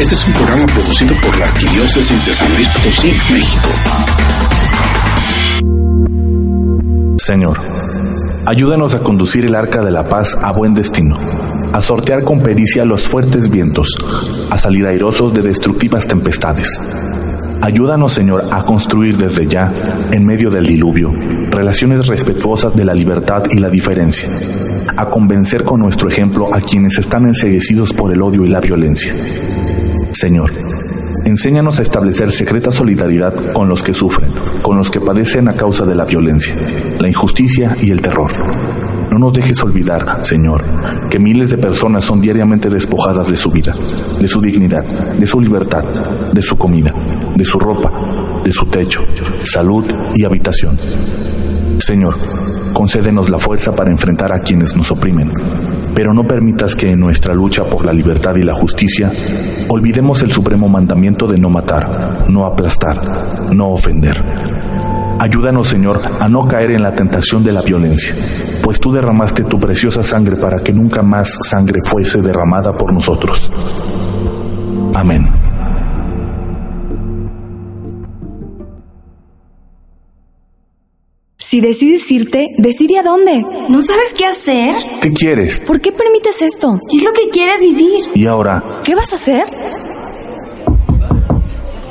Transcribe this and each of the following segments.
Este es un programa producido por la Arquidiócesis de San Luis Potosí, México. Señor, ayúdanos a conducir el arca de la paz a buen destino, a sortear con pericia los fuertes vientos, a salir airosos de destructivas tempestades. Ayúdanos, Señor, a construir desde ya, en medio del diluvio, relaciones respetuosas de la libertad y la diferencia, a convencer con nuestro ejemplo a quienes están enseguecidos por el odio y la violencia. Señor, enséñanos a establecer secreta solidaridad con los que sufren, con los que padecen a causa de la violencia, la injusticia y el terror. No nos dejes olvidar, Señor, que miles de personas son diariamente despojadas de su vida, de su dignidad, de su libertad, de su comida, de su ropa, de su techo, salud y habitación. Señor, concédenos la fuerza para enfrentar a quienes nos oprimen, pero no permitas que en nuestra lucha por la libertad y la justicia olvidemos el supremo mandamiento de no matar, no aplastar, no ofender. Ayúdanos, Señor, a no caer en la tentación de la violencia, pues tú derramaste tu preciosa sangre para que nunca más sangre fuese derramada por nosotros. Amén. Si decides irte, decide a dónde. ¿No sabes qué hacer? ¿Qué quieres? ¿Por qué permites esto? ¿Qué es lo que quieres vivir? ¿Y ahora? ¿Qué vas a hacer?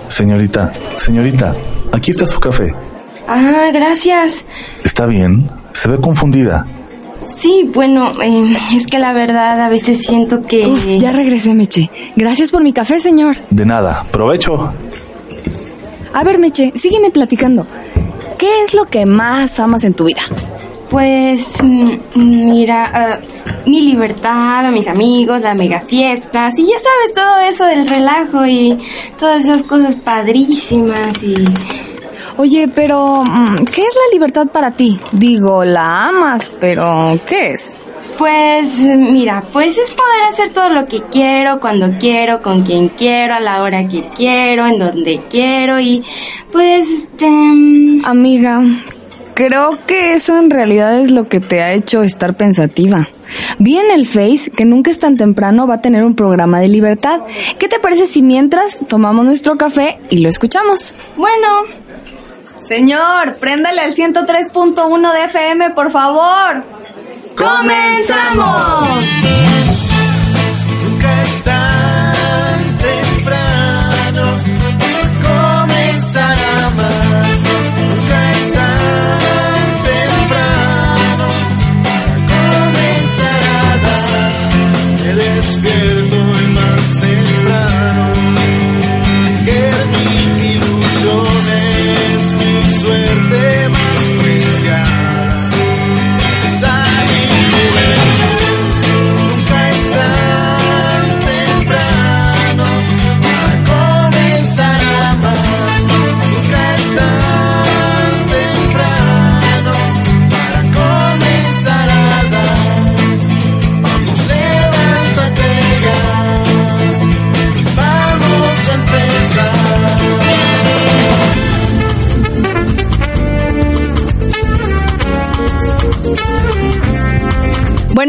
Señorita, señorita, aquí está su café. Ah, gracias. ¿Está bien? Se ve confundida. Sí, bueno, eh, es que la verdad a veces siento que... Uf, ya regresé, Meche. Gracias por mi café, señor. De nada, provecho. A ver, Meche, sígueme platicando. ¿Qué es lo que más amas en tu vida? Pues, mm, mira, ah, mi libertad, a mis amigos, las mega fiestas y ya sabes, todo eso del relajo y todas esas cosas padrísimas y... Oye, pero mm, ¿qué es la libertad para ti? Digo, la amas, pero ¿qué es? Pues mira, pues es poder hacer todo lo que quiero, cuando quiero, con quien quiero, a la hora que quiero, en donde quiero y pues este... mm, Amiga, creo que eso en realidad es lo que te ha hecho estar pensativa. Vi en el Face que nunca es tan temprano va a tener un programa de libertad. ¿Qué te parece si mientras tomamos nuestro café y lo escuchamos? Bueno, Señor, préndale al 103.1 de FM, por favor. ¡comenzamos!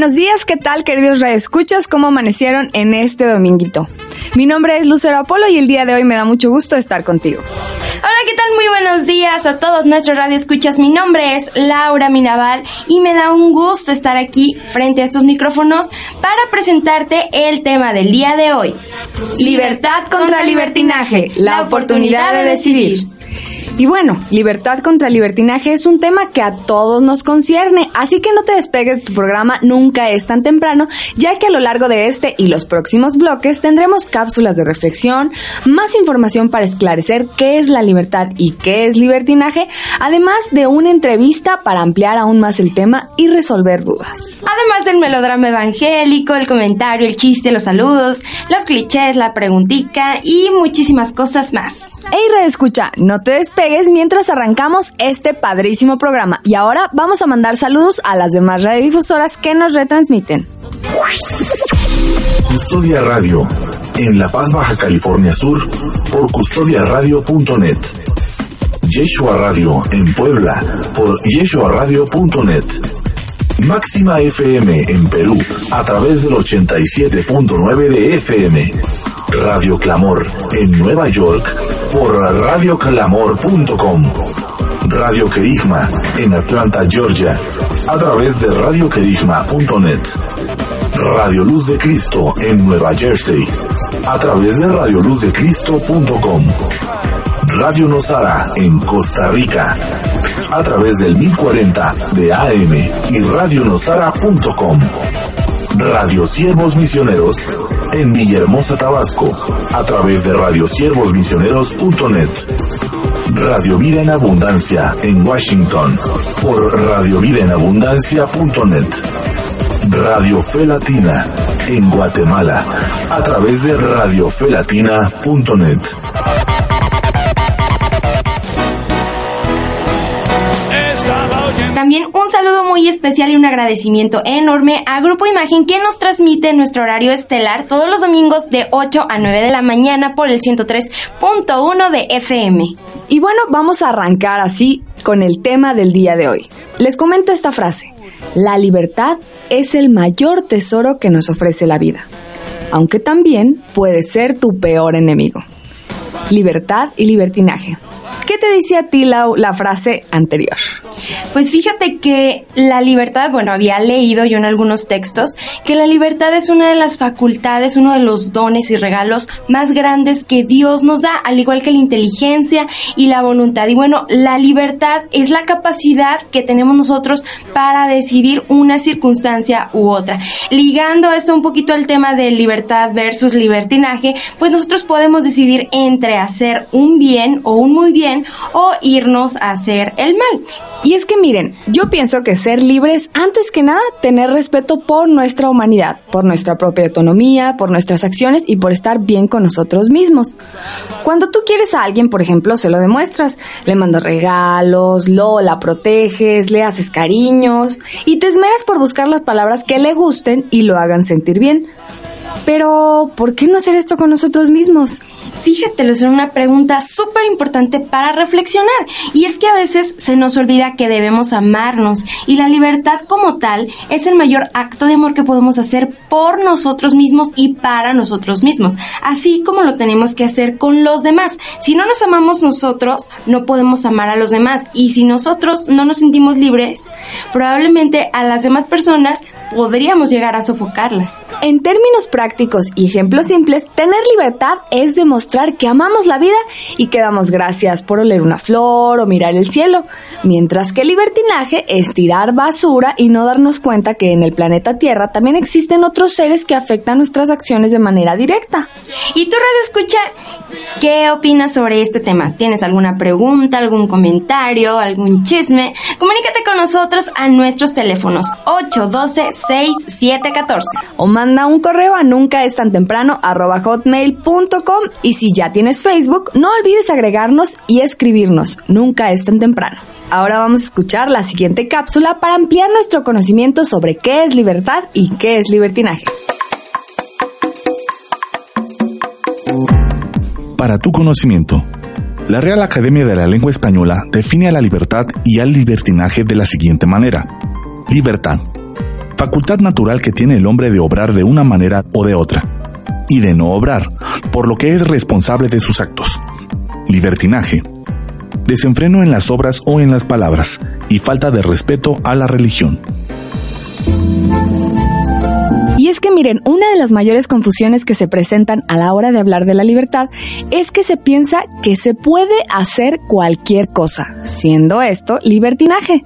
Buenos días, ¿qué tal, queridos radioescuchas? ¿Cómo amanecieron en este dominguito? Mi nombre es Lucero Apolo y el día de hoy me da mucho gusto estar contigo. Hola, ¿qué tal? Muy buenos días a todos nuestros radioescuchas. Mi nombre es Laura Minaval y me da un gusto estar aquí frente a estos micrófonos para presentarte el tema del día de hoy. Libertad contra libertinaje, la oportunidad de decidir. Y bueno, libertad contra libertinaje es un tema que a todos nos concierne, así que no te despegues de tu programa Nunca es tan temprano, ya que a lo largo de este y los próximos bloques tendremos cápsulas de reflexión, más información para esclarecer qué es la libertad y qué es libertinaje, además de una entrevista para ampliar aún más el tema y resolver dudas. Además del melodrama evangélico, el comentario, el chiste, los saludos, los clichés, la preguntica y muchísimas cosas más. Hey, escucha, no te despegues mientras arrancamos este padrísimo programa. Y ahora vamos a mandar saludos a las demás radiodifusoras que nos retransmiten. Custodia Radio, en La Paz, Baja California Sur, por custodiaradio.net. Yeshua Radio, en Puebla, por yeshuaradio.net. Máxima FM en Perú, a través del 87.9 de FM. Radio Clamor en Nueva York por radioclamor.com. Radio Querigma en Atlanta, Georgia, a través de radioquerigma.net. Radio Luz de Cristo en Nueva Jersey, a través de radioluzdecristo.com. Radio Nosara en Costa Rica, a través del 1040 de AM y radionosara.com. Radio Siervos Misioneros en Villahermosa, Tabasco, a través de radiosiervosmisioneros.net. Radio Vida en Abundancia en Washington por radiovidaenabundancia.net. Radio Fe Latina en Guatemala a través de radiofelatina.net. especial y un agradecimiento enorme a Grupo Imagen que nos transmite nuestro horario estelar todos los domingos de 8 a 9 de la mañana por el 103.1 de FM. Y bueno, vamos a arrancar así con el tema del día de hoy. Les comento esta frase. La libertad es el mayor tesoro que nos ofrece la vida, aunque también puede ser tu peor enemigo. Libertad y libertinaje. ¿Qué te dice a ti la, la frase anterior? Pues fíjate que la libertad, bueno, había leído yo en algunos textos que la libertad es una de las facultades, uno de los dones y regalos más grandes que Dios nos da, al igual que la inteligencia y la voluntad. Y bueno, la libertad es la capacidad que tenemos nosotros para decidir una circunstancia u otra. Ligando esto un poquito al tema de libertad versus libertinaje, pues nosotros podemos decidir entre hacer un bien o un muy bien o irnos a hacer el mal. Y es que miren, yo pienso que ser libres, antes que nada, tener respeto por nuestra humanidad, por nuestra propia autonomía, por nuestras acciones y por estar bien con nosotros mismos. Cuando tú quieres a alguien, por ejemplo, se lo demuestras, le mandas regalos, lo la proteges, le haces cariños y te esmeras por buscar las palabras que le gusten y lo hagan sentir bien. Pero, ¿por qué no hacer esto con nosotros mismos? Fíjatelo, es una pregunta súper importante para reflexionar. Y es que a veces se nos olvida que debemos amarnos y la libertad como tal es el mayor acto de amor que podemos hacer por nosotros mismos y para nosotros mismos, así como lo tenemos que hacer con los demás. Si no nos amamos nosotros, no podemos amar a los demás. Y si nosotros no nos sentimos libres, probablemente a las demás personas podríamos llegar a sofocarlas. En términos prácticos y ejemplos simples, tener libertad es demostrar que amamos la vida y que damos gracias por oler una flor o mirar el cielo, mientras que libertinaje es tirar basura y no darnos cuenta que en el planeta Tierra también existen otros seres que afectan nuestras acciones de manera directa. ¿Y tú, Radio Escucha, qué opinas sobre este tema? ¿Tienes alguna pregunta, algún comentario, algún chisme? Comunícate con nosotros a nuestros teléfonos 812-6714. O manda un correo a nunca y si ya tienes Facebook, no olvides agregarnos y escribirnos. Nunca es tan temprano. Ahora vamos a escuchar la siguiente cápsula para ampliar nuestro conocimiento sobre qué es libertad y qué es libertinaje. Para tu conocimiento, la Real Academia de la Lengua Española define a la libertad y al libertinaje de la siguiente manera. Libertad. Facultad natural que tiene el hombre de obrar de una manera o de otra, y de no obrar, por lo que es responsable de sus actos. Libertinaje. Desenfreno en las obras o en las palabras, y falta de respeto a la religión. Y es que miren, una de las mayores confusiones que se presentan a la hora de hablar de la libertad es que se piensa que se puede hacer cualquier cosa, siendo esto libertinaje.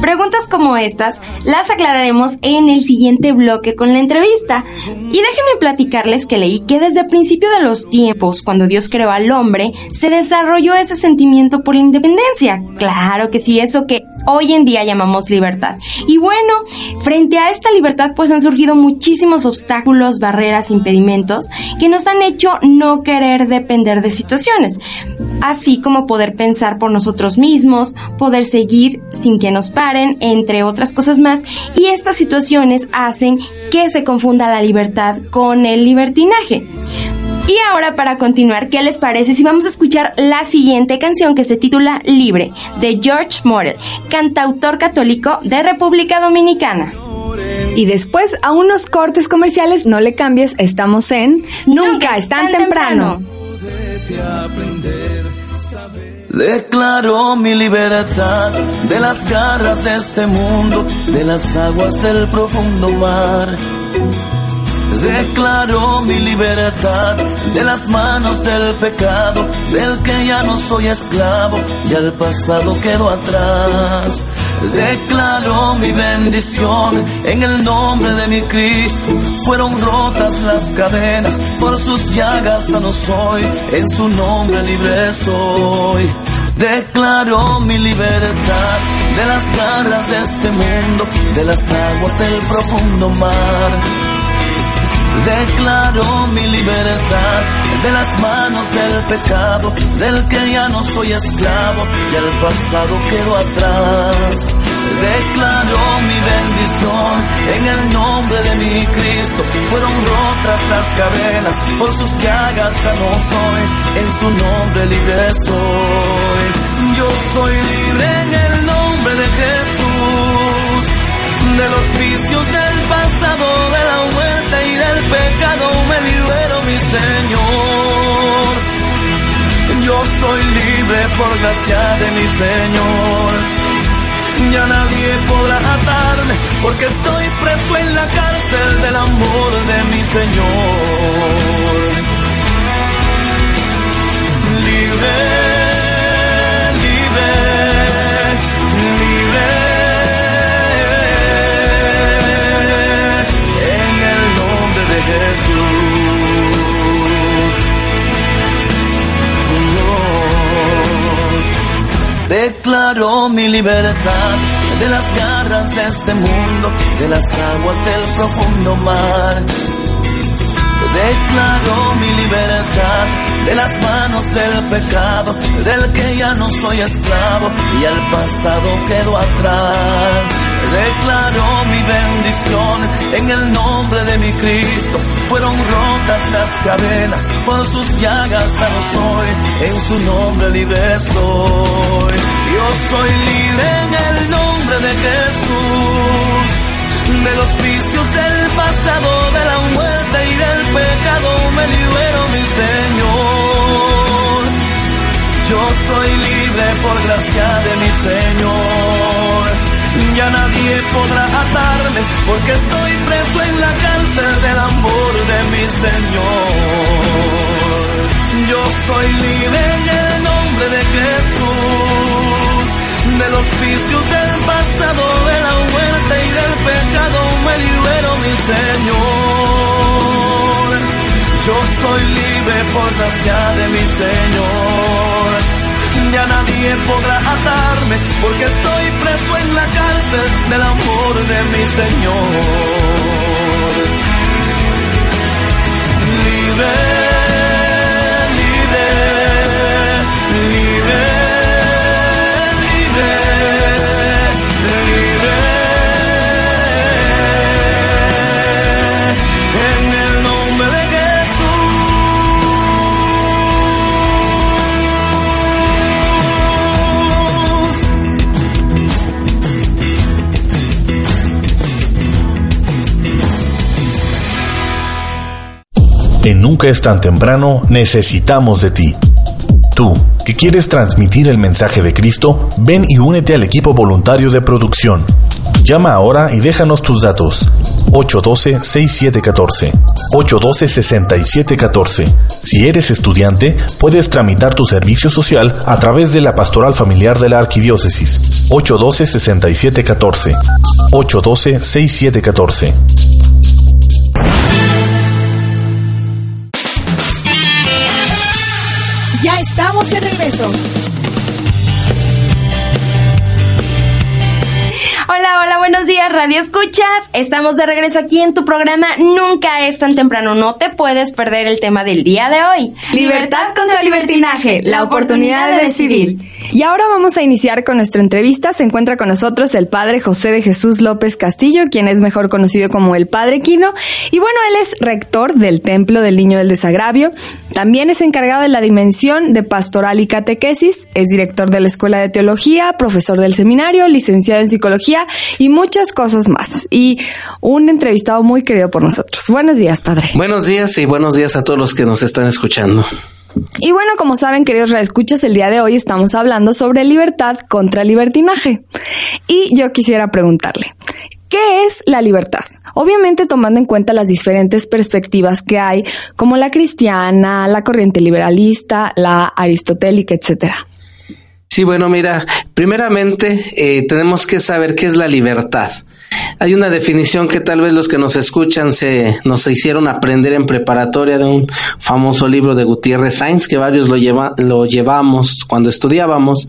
Preguntas como estas las aclararemos en el siguiente bloque con la entrevista. Y déjenme platicarles que leí que desde el principio de los tiempos, cuando Dios creó al hombre, se desarrolló ese sentimiento por la independencia. Claro que sí, eso que hoy en día llamamos libertad. Y bueno, frente a esta libertad pues han surgido muchísimos obstáculos, barreras, impedimentos que nos han hecho no querer depender de situaciones. Así como poder pensar por nosotros mismos, poder seguir sin que nos paren, entre otras cosas más, y estas situaciones hacen que se confunda la libertad con el libertinaje. Y ahora para continuar, ¿qué les parece si vamos a escuchar la siguiente canción que se titula Libre, de George Morel, cantautor católico de República Dominicana? Y después a unos cortes comerciales, no le cambies, estamos en Nunca es tan temprano. Declaro mi libertad de las garras de este mundo, de las aguas del profundo mar. Declaro mi libertad de las manos del pecado, del que ya no soy esclavo y al pasado quedo atrás. Declaro mi bendición en el nombre de mi Cristo. Fueron rotas las cadenas, por sus llagas sano soy, en su nombre libre soy. Declaro mi libertad de las garras de este mundo, de las aguas del profundo mar. Declaro mi libertad de las manos del pecado, del que ya no soy esclavo y el pasado quedó atrás. Declaro mi bendición en el nombre de mi Cristo. Fueron rotas las cadenas, por sus llagas no soy, en su nombre libre soy. Yo soy libre en el nombre de Jesús, de los vicios del del pecado me libero mi Señor. Yo soy libre por gracia de mi Señor ya nadie podrá atarme, porque estoy preso en la cárcel del amor de mi Señor. Libre, libre. Jesús. Declaro mi libertad de las garras de este mundo, de las aguas del profundo mar. Declaro mi libertad de las manos del pecado, del que ya no soy esclavo y el pasado quedó atrás. Declaro mi bendición en el nombre de mi Cristo. Fueron rotas las cadenas, por sus llagas sano soy, en su nombre libre soy. Yo soy libre en el nombre de Jesús de los vicios del pasado, de la muerte y del pecado, me libero mi Señor. Yo soy libre por gracia de mi Señor. Ya nadie podrá atarme porque estoy preso en la cárcel del amor de mi Señor. Yo soy libre en el nombre de Jesús de los vicios del pasado, de la muerte y del pecado, me libero mi Señor. Yo soy libre por gracia de mi Señor. Ya nadie podrá atarme porque estoy preso en la cárcel del amor de mi Señor. Libre, En Nunca es tan temprano necesitamos de ti. Tú, que quieres transmitir el mensaje de Cristo, ven y únete al equipo voluntario de producción. Llama ahora y déjanos tus datos. 812-6714. 812-6714. Si eres estudiante, puedes tramitar tu servicio social a través de la Pastoral Familiar de la Arquidiócesis. 812-6714. 812-6714. Radio Escuchas. Estamos de regreso aquí en tu programa Nunca es tan temprano. No te puedes perder el tema del día de hoy. Libertad contra libertinaje, la oportunidad de decidir. Y ahora vamos a iniciar con nuestra entrevista. Se encuentra con nosotros el padre José de Jesús López Castillo, quien es mejor conocido como el Padre Quino. Y bueno, él es rector del Templo del Niño del Desagravio. También es encargado de la dimensión de pastoral y catequesis, es director de la Escuela de Teología, profesor del seminario, licenciado en psicología y muchas cosas más. Y un entrevistado muy querido por nosotros. Buenos días, padre. Buenos días y buenos días a todos los que nos están escuchando. Y bueno, como saben, queridos reescuchas, el día de hoy estamos hablando sobre libertad contra libertinaje. Y yo quisiera preguntarle, ¿qué es la libertad? Obviamente tomando en cuenta las diferentes perspectivas que hay, como la cristiana, la corriente liberalista, la aristotélica, etcétera. Sí, bueno, mira, primeramente eh, tenemos que saber qué es la libertad. Hay una definición que tal vez los que nos escuchan se nos hicieron aprender en preparatoria de un famoso libro de Gutiérrez Sainz que varios lo, lleva, lo llevamos cuando estudiábamos.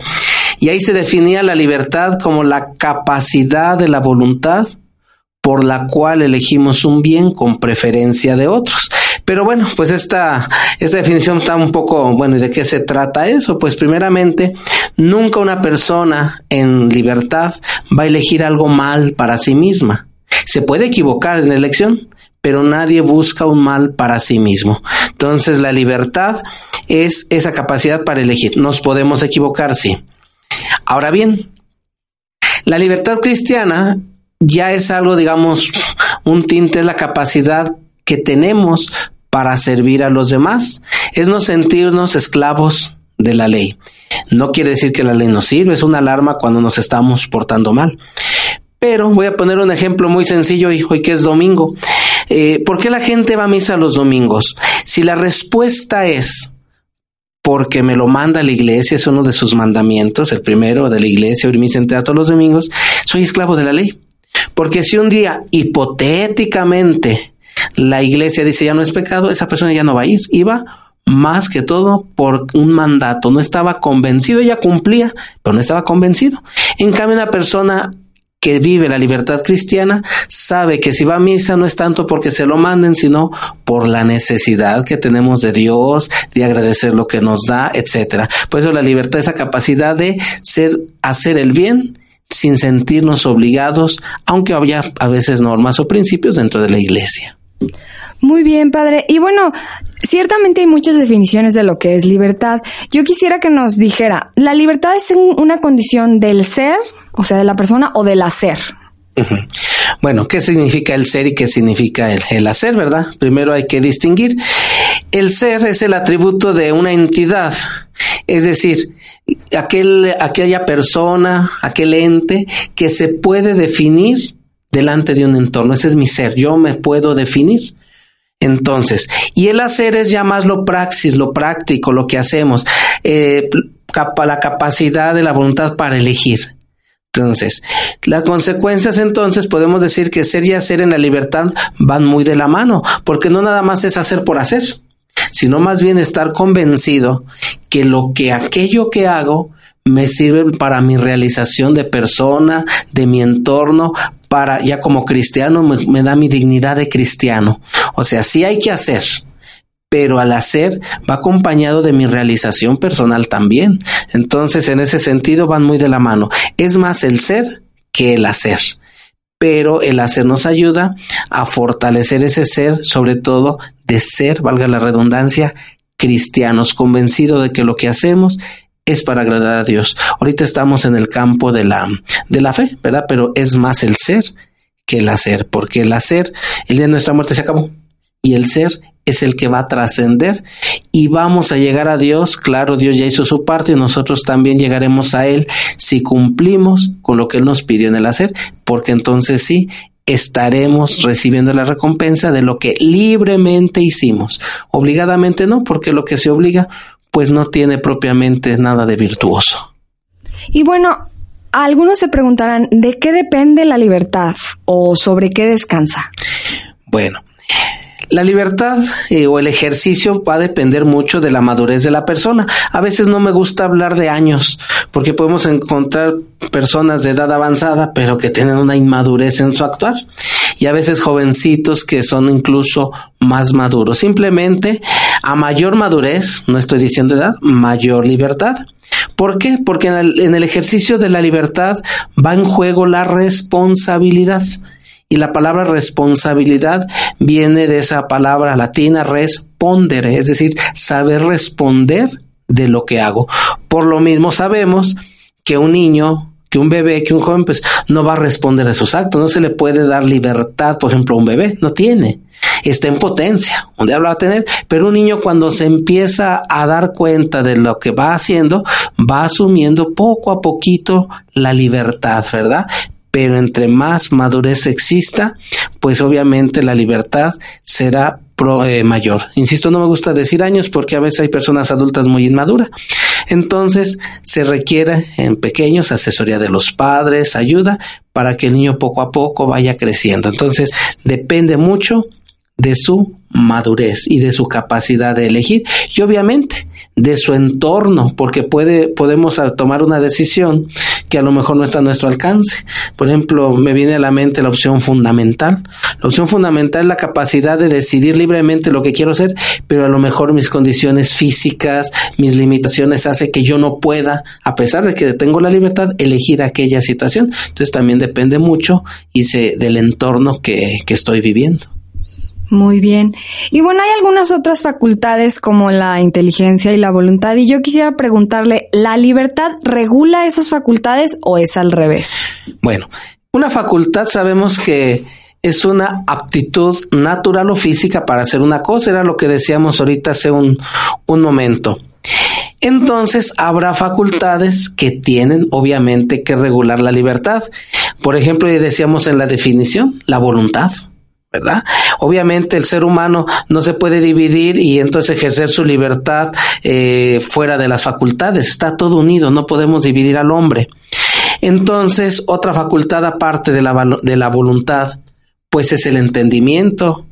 Y ahí se definía la libertad como la capacidad de la voluntad por la cual elegimos un bien con preferencia de otros. Pero bueno, pues esta, esta definición está un poco, bueno, ¿y de qué se trata eso? Pues primeramente, nunca una persona en libertad va a elegir algo mal para sí misma. Se puede equivocar en la elección, pero nadie busca un mal para sí mismo. Entonces la libertad es esa capacidad para elegir. Nos podemos equivocar, sí. Ahora bien, la libertad cristiana ya es algo, digamos, un tinte, es la capacidad que tenemos para servir a los demás, es no sentirnos esclavos de la ley. No quiere decir que la ley nos sirve, es una alarma cuando nos estamos portando mal. Pero voy a poner un ejemplo muy sencillo hoy, hoy que es domingo. Eh, ¿Por qué la gente va a misa los domingos? Si la respuesta es porque me lo manda la iglesia, es uno de sus mandamientos, el primero de la iglesia, oír misa entera todos los domingos, soy esclavo de la ley. Porque si un día hipotéticamente la iglesia dice ya no es pecado, esa persona ya no va a ir. Iba más que todo por un mandato. No estaba convencido, ella cumplía, pero no estaba convencido. En cambio, una persona que vive la libertad cristiana sabe que si va a misa no es tanto porque se lo manden, sino por la necesidad que tenemos de Dios, de agradecer lo que nos da, etcétera. Por eso la libertad, esa capacidad de ser, hacer el bien sin sentirnos obligados, aunque haya a veces normas o principios dentro de la iglesia. Muy bien, padre. Y bueno, ciertamente hay muchas definiciones de lo que es libertad. Yo quisiera que nos dijera, ¿la libertad es una condición del ser, o sea, de la persona, o del hacer? Bueno, ¿qué significa el ser y qué significa el, el, hacer, verdad? Primero hay que distinguir. El ser es el atributo de una entidad, es decir, aquel, aquella persona, aquel ente que se puede definir delante de un entorno. Ese es mi ser, yo me puedo definir. Entonces, y el hacer es ya más lo praxis, lo práctico, lo que hacemos, eh, la capacidad de la voluntad para elegir. Entonces, las consecuencias entonces podemos decir que ser y hacer en la libertad van muy de la mano, porque no nada más es hacer por hacer, sino más bien estar convencido que lo que aquello que hago me sirve para mi realización de persona, de mi entorno, para ya como cristiano me, da mi dignidad de cristiano. O sea, sí hay que hacer, pero al hacer va acompañado de mi realización personal también. Entonces, en ese sentido van muy de la mano. Es más el ser que el hacer. Pero el hacer nos ayuda a fortalecer ese ser, sobre todo de ser, valga la redundancia, cristianos, convencidos de que lo que hacemos es para agradar a Dios. Ahorita estamos en el campo de la, de la fe, ¿verdad? Pero es más el ser que el hacer, porque el hacer, el día de nuestra muerte se acabó. Y el ser es el que va a trascender y vamos a llegar a Dios. Claro, Dios ya hizo su parte y nosotros también llegaremos a Él si cumplimos con lo que Él nos pidió en el hacer, porque entonces sí, estaremos recibiendo la recompensa de lo que libremente hicimos. Obligadamente no, porque lo que se obliga pues no tiene propiamente nada de virtuoso. Y bueno, algunos se preguntarán, ¿de qué depende la libertad o sobre qué descansa? Bueno, la libertad eh, o el ejercicio va a depender mucho de la madurez de la persona. A veces no me gusta hablar de años, porque podemos encontrar personas de edad avanzada, pero que tienen una inmadurez en su actuar. Y a veces jovencitos que son incluso más maduros. Simplemente, a mayor madurez, no estoy diciendo edad, mayor libertad. ¿Por qué? Porque en el, en el ejercicio de la libertad va en juego la responsabilidad. Y la palabra responsabilidad viene de esa palabra latina respondere, es decir, saber responder de lo que hago. Por lo mismo sabemos que un niño, que un bebé, que un joven, pues no va a responder de sus actos, no se le puede dar libertad, por ejemplo, a un bebé, no tiene está en potencia, un día lo va a tener, pero un niño cuando se empieza a dar cuenta de lo que va haciendo, va asumiendo poco a poquito la libertad, ¿verdad? Pero entre más madurez exista, pues obviamente la libertad será eh, mayor. Insisto, no me gusta decir años porque a veces hay personas adultas muy inmaduras. Entonces se requiere en pequeños asesoría de los padres, ayuda para que el niño poco a poco vaya creciendo. Entonces depende mucho de su madurez y de su capacidad de elegir y obviamente de su entorno porque puede podemos tomar una decisión que a lo mejor no está a nuestro alcance. Por ejemplo, me viene a la mente la opción fundamental. La opción fundamental es la capacidad de decidir libremente lo que quiero hacer, pero a lo mejor mis condiciones físicas, mis limitaciones hace que yo no pueda, a pesar de que tengo la libertad, elegir aquella situación. Entonces también depende mucho y se, del entorno que, que estoy viviendo. Muy bien. Y bueno, hay algunas otras facultades como la inteligencia y la voluntad. Y yo quisiera preguntarle, ¿la libertad regula esas facultades o es al revés? Bueno, una facultad sabemos que es una aptitud natural o física para hacer una cosa, era lo que decíamos ahorita hace un, un momento. Entonces habrá facultades que tienen obviamente que regular la libertad. Por ejemplo, decíamos en la definición, la voluntad. ¿Verdad? Obviamente el ser humano no se puede dividir y entonces ejercer su libertad eh, fuera de las facultades, está todo unido, no podemos dividir al hombre. Entonces, otra facultad aparte de la, de la voluntad, pues es el entendimiento,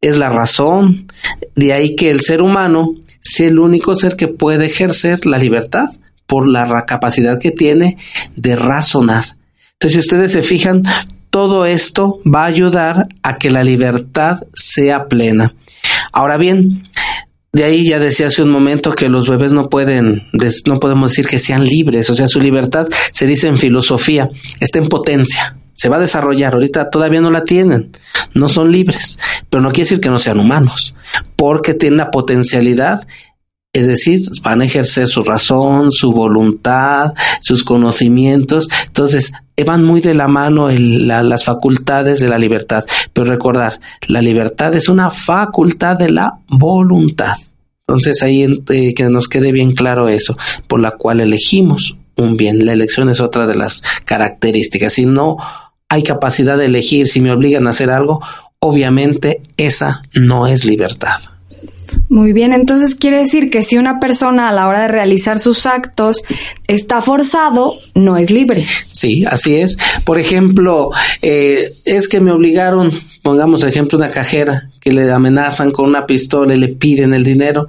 es la razón, de ahí que el ser humano sea el único ser que puede ejercer la libertad por la capacidad que tiene de razonar. Entonces, si ustedes se fijan, todo esto va a ayudar a que la libertad sea plena. Ahora bien, de ahí ya decía hace un momento que los bebés no pueden, no podemos decir que sean libres, o sea, su libertad se dice en filosofía, está en potencia, se va a desarrollar, ahorita todavía no la tienen, no son libres, pero no quiere decir que no sean humanos, porque tienen la potencialidad es decir, van a ejercer su razón, su voluntad, sus conocimientos. Entonces, van muy de la mano las facultades de la libertad. Pero recordar, la libertad es una facultad de la voluntad. Entonces, ahí eh, que nos quede bien claro eso, por la cual elegimos un bien. La elección es otra de las características. Si no hay capacidad de elegir, si me obligan a hacer algo, obviamente esa no es libertad. Muy bien, entonces quiere decir que si una persona a la hora de realizar sus actos está forzado, no es libre. Sí, así es. Por ejemplo, eh, es que me obligaron, pongamos ejemplo, una cajera que le amenazan con una pistola y le piden el dinero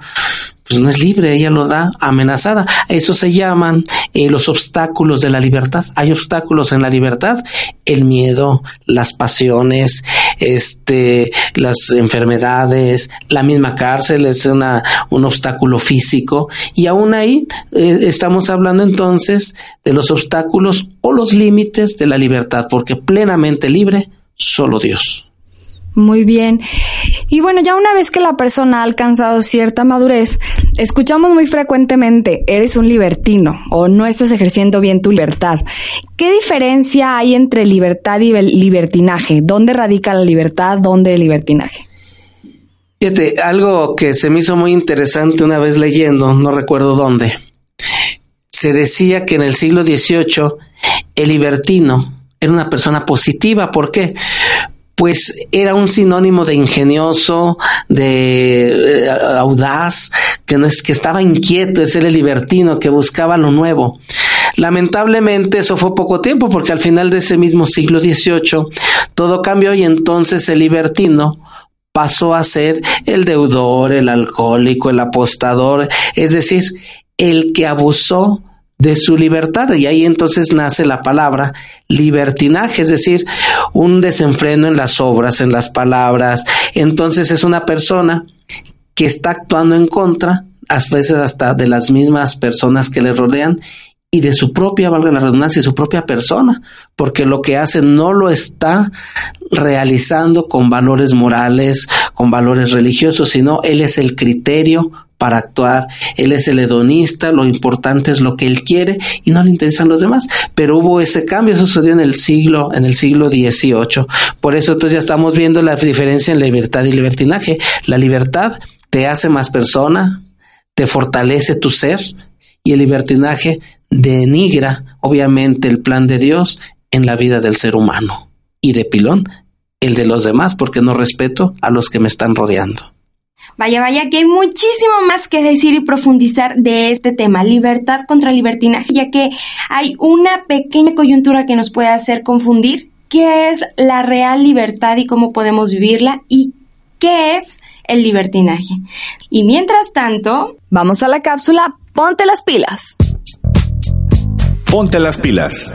pues no es libre, ella lo da amenazada. Eso se llaman eh, los obstáculos de la libertad. Hay obstáculos en la libertad, el miedo, las pasiones, este, las enfermedades, la misma cárcel es una, un obstáculo físico y aún ahí eh, estamos hablando entonces de los obstáculos o los límites de la libertad, porque plenamente libre solo Dios. Muy bien. Y bueno, ya una vez que la persona ha alcanzado cierta madurez, escuchamos muy frecuentemente, eres un libertino o no estás ejerciendo bien tu libertad. ¿Qué diferencia hay entre libertad y libertinaje? ¿Dónde radica la libertad? ¿Dónde el libertinaje? Fíjate, algo que se me hizo muy interesante una vez leyendo, no recuerdo dónde, se decía que en el siglo XVIII el libertino era una persona positiva. ¿Por qué? Pues era un sinónimo de ingenioso, de eh, audaz, que, no es, que estaba inquieto, es el libertino, que buscaba lo nuevo. Lamentablemente eso fue poco tiempo porque al final de ese mismo siglo XVIII todo cambió y entonces el libertino pasó a ser el deudor, el alcohólico, el apostador, es decir, el que abusó de su libertad. Y ahí entonces nace la palabra libertinaje, es decir, un desenfreno en las obras, en las palabras. Entonces es una persona que está actuando en contra, a veces hasta de las mismas personas que le rodean, y de su propia, valga la redundancia, de su propia persona, porque lo que hace no lo está realizando con valores morales, con valores religiosos, sino él es el criterio para actuar, él es el hedonista, lo importante es lo que él quiere y no le interesan los demás. Pero hubo ese cambio, eso sucedió en el siglo, en el siglo XVIII. Por eso entonces ya estamos viendo la diferencia en libertad y libertinaje. La libertad te hace más persona, te fortalece tu ser y el libertinaje denigra obviamente el plan de Dios en la vida del ser humano y de pilón el de los demás porque no respeto a los que me están rodeando. Vaya, vaya, que hay muchísimo más que decir y profundizar de este tema, libertad contra libertinaje, ya que hay una pequeña coyuntura que nos puede hacer confundir qué es la real libertad y cómo podemos vivirla y qué es el libertinaje. Y mientras tanto, vamos a la cápsula, ponte las pilas. Ponte las pilas.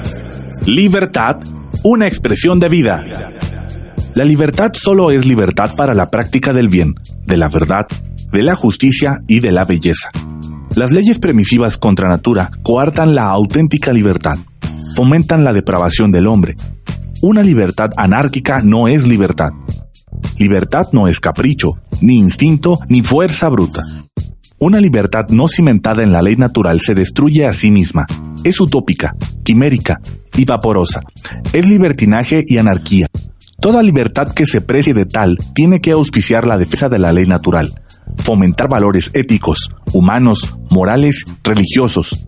Libertad, una expresión de vida. La libertad solo es libertad para la práctica del bien, de la verdad, de la justicia y de la belleza. Las leyes permisivas contra natura coartan la auténtica libertad, fomentan la depravación del hombre. Una libertad anárquica no es libertad. Libertad no es capricho, ni instinto, ni fuerza bruta. Una libertad no cimentada en la ley natural se destruye a sí misma. Es utópica, quimérica y vaporosa. Es libertinaje y anarquía. Toda libertad que se precie de tal tiene que auspiciar la defensa de la ley natural, fomentar valores éticos, humanos, morales, religiosos.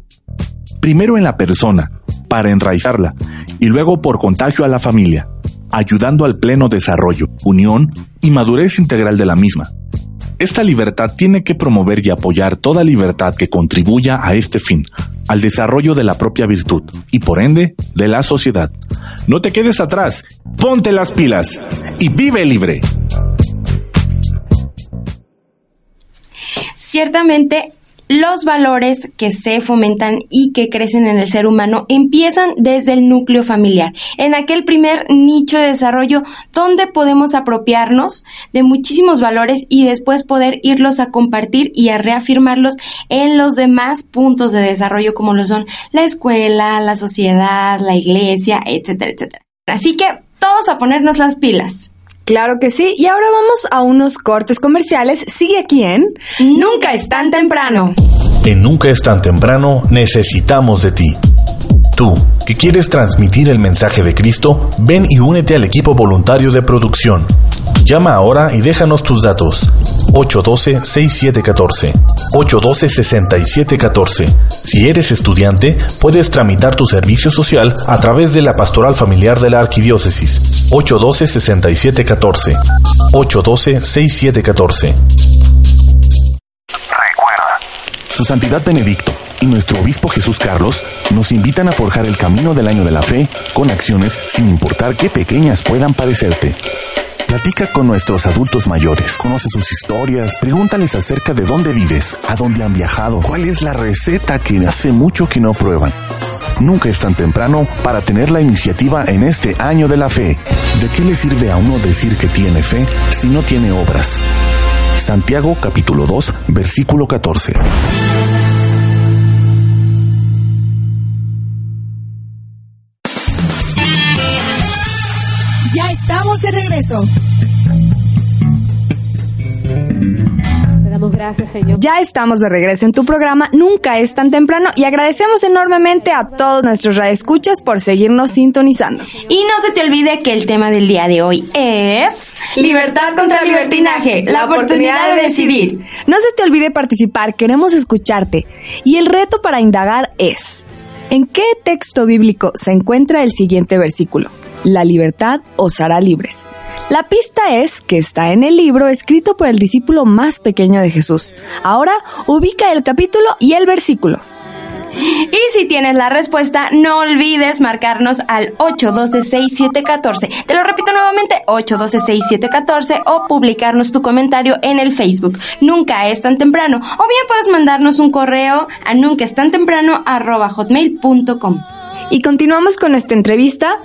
Primero en la persona, para enraizarla, y luego por contagio a la familia, ayudando al pleno desarrollo, unión y madurez integral de la misma. Esta libertad tiene que promover y apoyar toda libertad que contribuya a este fin, al desarrollo de la propia virtud y por ende de la sociedad. No te quedes atrás, ponte las pilas y vive libre. Ciertamente los valores que se fomentan y que crecen en el ser humano empiezan desde el núcleo familiar, en aquel primer nicho de desarrollo donde podemos apropiarnos de muchísimos valores y después poder irlos a compartir y a reafirmarlos en los demás puntos de desarrollo como lo son la escuela, la sociedad, la iglesia, etcétera, etcétera. Así que todos a ponernos las pilas. Claro que sí, y ahora vamos a unos cortes comerciales. Sigue aquí en Nunca es tan temprano. En Nunca es tan temprano necesitamos de ti. Tú, que quieres transmitir el mensaje de Cristo, ven y únete al equipo voluntario de producción. Llama ahora y déjanos tus datos. 812-6714. 812-6714. Si eres estudiante, puedes tramitar tu servicio social a través de la Pastoral Familiar de la Arquidiócesis. 812-6714. 812-6714. Recuerda. Su Santidad Benedicto y nuestro obispo Jesús Carlos nos invitan a forjar el camino del año de la fe con acciones sin importar qué pequeñas puedan parecerte. Platica con nuestros adultos mayores, conoce sus historias, pregúntales acerca de dónde vives, a dónde han viajado, cuál es la receta que hace mucho que no prueban. Nunca es tan temprano para tener la iniciativa en este año de la fe. ¿De qué le sirve a uno decir que tiene fe si no tiene obras? Santiago capítulo 2, versículo 14. Ya estamos de regreso. Gracias, Señor. Ya estamos de regreso en tu programa Nunca es tan temprano y agradecemos enormemente a todos nuestros radioescuchas por seguirnos sintonizando. Y no se te olvide que el tema del día de hoy es Libertad contra libertinaje, la oportunidad de decidir. No se te olvide participar, queremos escucharte. Y el reto para indagar es, ¿en qué texto bíblico se encuentra el siguiente versículo? La libertad os hará libres. La pista es que está en el libro escrito por el discípulo más pequeño de Jesús. Ahora ubica el capítulo y el versículo. Y si tienes la respuesta, no olvides marcarnos al 812-6714. Te lo repito nuevamente, 812-6714 o publicarnos tu comentario en el Facebook. Nunca es tan temprano. O bien puedes mandarnos un correo a nunca es tan temprano hotmail.com. Y continuamos con nuestra entrevista.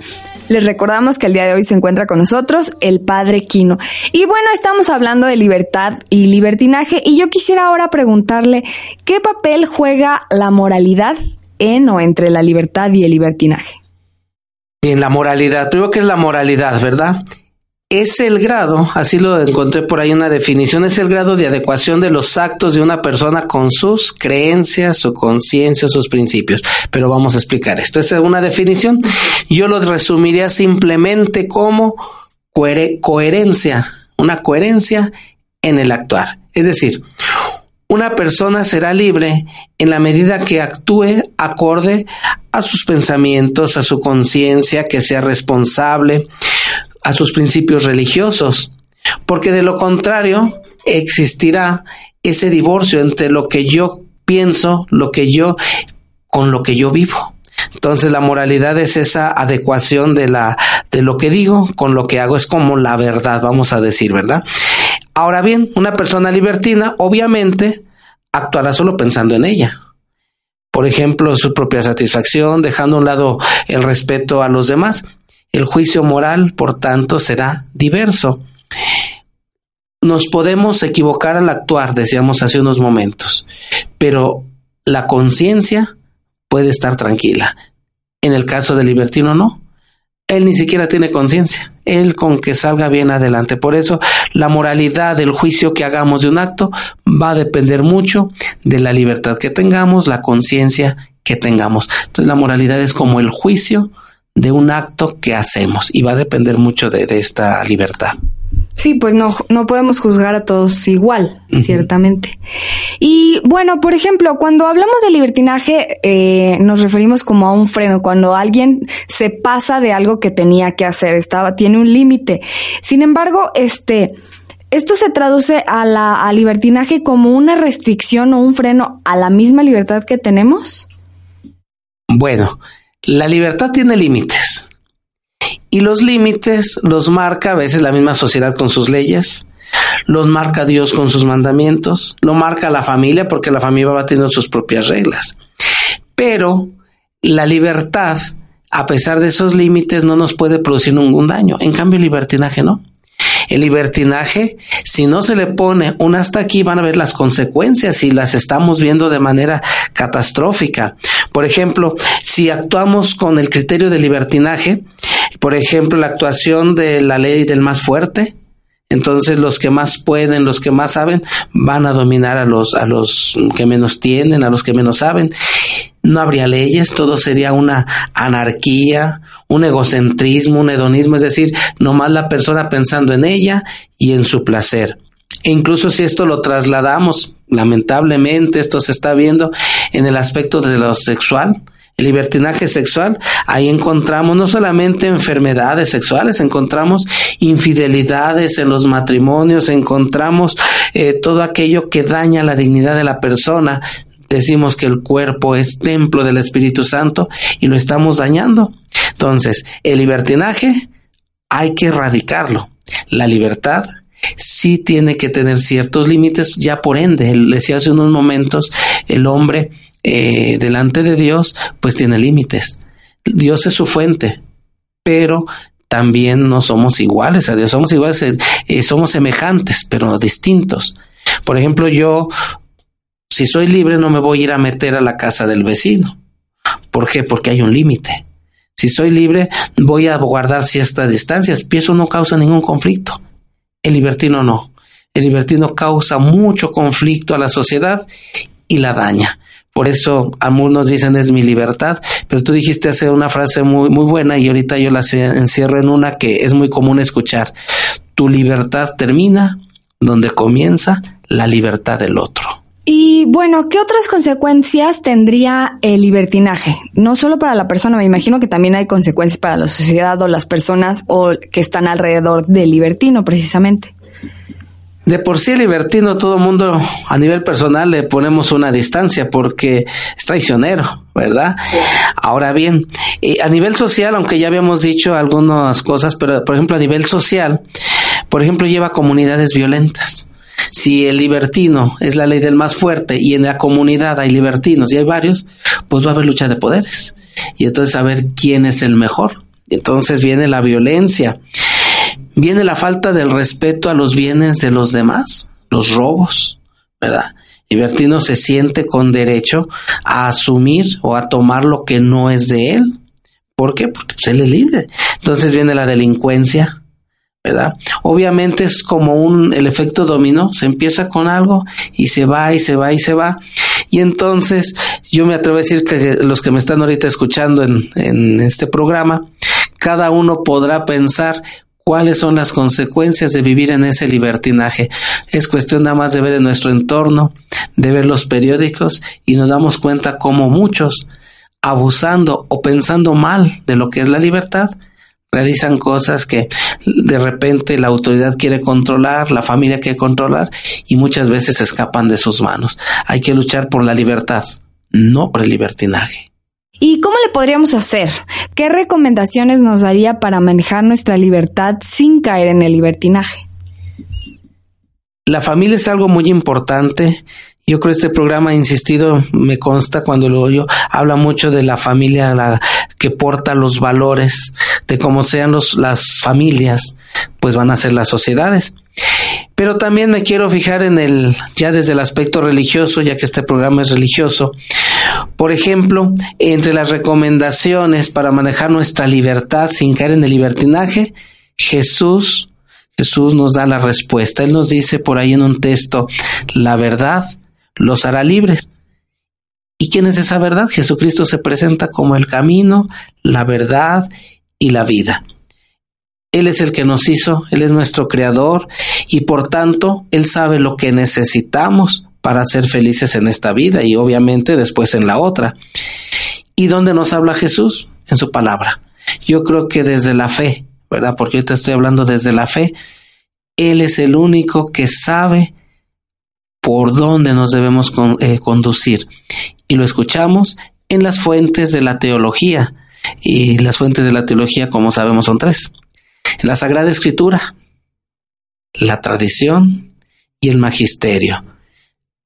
Les recordamos que el día de hoy se encuentra con nosotros el padre Quino. Y bueno, estamos hablando de libertad y libertinaje y yo quisiera ahora preguntarle qué papel juega la moralidad en o entre la libertad y el libertinaje? Bien, la moralidad. Primero, ¿qué es la moralidad, verdad? Es el grado, así lo encontré por ahí una definición, es el grado de adecuación de los actos de una persona con sus creencias, su conciencia, sus principios. Pero vamos a explicar esto. Esa es una definición. Yo lo resumiría simplemente como coherencia, una coherencia en el actuar. Es decir, una persona será libre en la medida que actúe acorde a sus pensamientos, a su conciencia, que sea responsable, a sus principios religiosos, porque de lo contrario existirá ese divorcio entre lo que yo pienso, lo que yo, con lo que yo vivo. Entonces la moralidad es esa adecuación de la, de lo que digo con lo que hago, es como la verdad, vamos a decir, ¿verdad? Ahora bien, una persona libertina obviamente actuará solo pensando en ella. Por ejemplo, su propia satisfacción, dejando a un lado el respeto a los demás. El juicio moral, por tanto, será diverso. Nos podemos equivocar al actuar, decíamos hace unos momentos, pero la conciencia puede estar tranquila. En el caso del libertino no. Él ni siquiera tiene conciencia. Él con que salga bien adelante. Por eso la moralidad del juicio que hagamos de un acto va a depender mucho de la libertad que tengamos, la conciencia que tengamos. Entonces la moralidad es como el juicio de un acto que hacemos y va a depender mucho de, esta libertad. Sí, pues no, no podemos juzgar a todos igual, ciertamente. Y bueno, por ejemplo, cuando hablamos de libertinaje, eh, nos referimos como a un freno, cuando alguien se pasa de algo que tenía que hacer, estaba, tiene un límite. Sin embargo, este, esto se traduce a la, a libertinaje como una restricción o un freno a la misma libertad que tenemos. Bueno, la libertad tiene límites. Y los límites los marca a veces la misma sociedad con sus leyes, los marca Dios con sus mandamientos, lo marca la familia porque la familia va teniendo sus propias reglas. Pero la libertad, a pesar de esos límites, no nos puede producir ningún daño. En cambio, el libertinaje no. El libertinaje, si no se le pone un hasta aquí, van a ver las consecuencias y las estamos viendo de manera catastrófica. Por ejemplo, si actuamos con el criterio de libertinaje, por ejemplo, la actuación de la ley del más fuerte, entonces los que más pueden, los que más saben, van a dominar a los, a los que menos tienen, a los que menos saben no habría leyes, todo sería una anarquía, un egocentrismo, un hedonismo, es decir, nomás la persona pensando en ella y en su placer. E incluso si esto lo trasladamos, lamentablemente esto se está viendo en el aspecto de lo sexual, el libertinaje sexual, ahí encontramos no solamente enfermedades sexuales, encontramos infidelidades en los matrimonios, encontramos eh, todo aquello que daña la dignidad de la persona, decimos que el cuerpo es templo del Espíritu Santo y lo estamos dañando. Entonces, el libertinaje hay que erradicarlo. La libertad sí tiene que tener ciertos límites, ya por ende, decía hace unos momentos, el hombre eh, delante de Dios, pues tiene límites. Dios es su fuente, pero también no somos iguales a Dios, somos iguales, eh, somos semejantes, pero distintos. Por ejemplo, yo si soy libre no me voy a ir a meter a la casa del vecino. ¿Por qué? Porque hay un límite. Si soy libre, voy a guardar ciertas distancias. Y eso no causa ningún conflicto. El libertino no. El libertino causa mucho conflicto a la sociedad y la daña. Por eso algunos dicen es mi libertad, pero tú dijiste hace una frase muy, muy buena y ahorita yo la encierro en una que es muy común escuchar. Tu libertad termina donde comienza la libertad del otro. Y bueno, ¿qué otras consecuencias tendría el libertinaje? No solo para la persona, me imagino que también hay consecuencias para la sociedad o las personas o que están alrededor del libertino, precisamente. De por sí el libertino, todo mundo a nivel personal le ponemos una distancia porque es traicionero, ¿verdad? Ahora bien, eh, a nivel social, aunque ya habíamos dicho algunas cosas, pero por ejemplo a nivel social, por ejemplo lleva comunidades violentas si el libertino es la ley del más fuerte y en la comunidad hay libertinos y hay varios, pues va a haber lucha de poderes. Y entonces a ver quién es el mejor. Entonces viene la violencia, viene la falta del respeto a los bienes de los demás, los robos, ¿verdad? libertino se siente con derecho a asumir o a tomar lo que no es de él. ¿Por qué? Porque pues, él es libre. Entonces viene la delincuencia, ¿verdad? Obviamente es como un el efecto dominó, se empieza con algo y se va y se va y se va. Y entonces yo me atrevo a decir que los que me están ahorita escuchando en, en este programa, cada uno podrá pensar cuáles son las consecuencias de vivir en ese libertinaje. Es cuestión nada más de ver en nuestro entorno, de ver los periódicos y nos damos cuenta cómo muchos, abusando o pensando mal de lo que es la libertad, realizan cosas que de repente la autoridad quiere controlar, la familia quiere controlar y muchas veces escapan de sus manos. Hay que luchar por la libertad, no por el libertinaje. ¿Y cómo le podríamos hacer? ¿Qué recomendaciones nos daría para manejar nuestra libertad sin caer en el libertinaje? La familia es algo muy importante. Yo creo que este programa insistido, me consta cuando lo oyo, habla mucho de la familia que porta los valores, de cómo sean los, las familias, pues van a ser las sociedades. Pero también me quiero fijar en el, ya desde el aspecto religioso, ya que este programa es religioso. Por ejemplo, entre las recomendaciones para manejar nuestra libertad sin caer en el libertinaje, Jesús, Jesús nos da la respuesta. Él nos dice por ahí en un texto, la verdad los hará libres. ¿Y quién es esa verdad? Jesucristo se presenta como el camino, la verdad y la vida. Él es el que nos hizo, Él es nuestro creador y por tanto Él sabe lo que necesitamos para ser felices en esta vida y obviamente después en la otra. ¿Y dónde nos habla Jesús? En su palabra. Yo creo que desde la fe, ¿verdad? Porque yo te estoy hablando desde la fe. Él es el único que sabe por dónde nos debemos eh, conducir. Y lo escuchamos en las fuentes de la teología. Y las fuentes de la teología, como sabemos, son tres. La Sagrada Escritura, la tradición y el magisterio.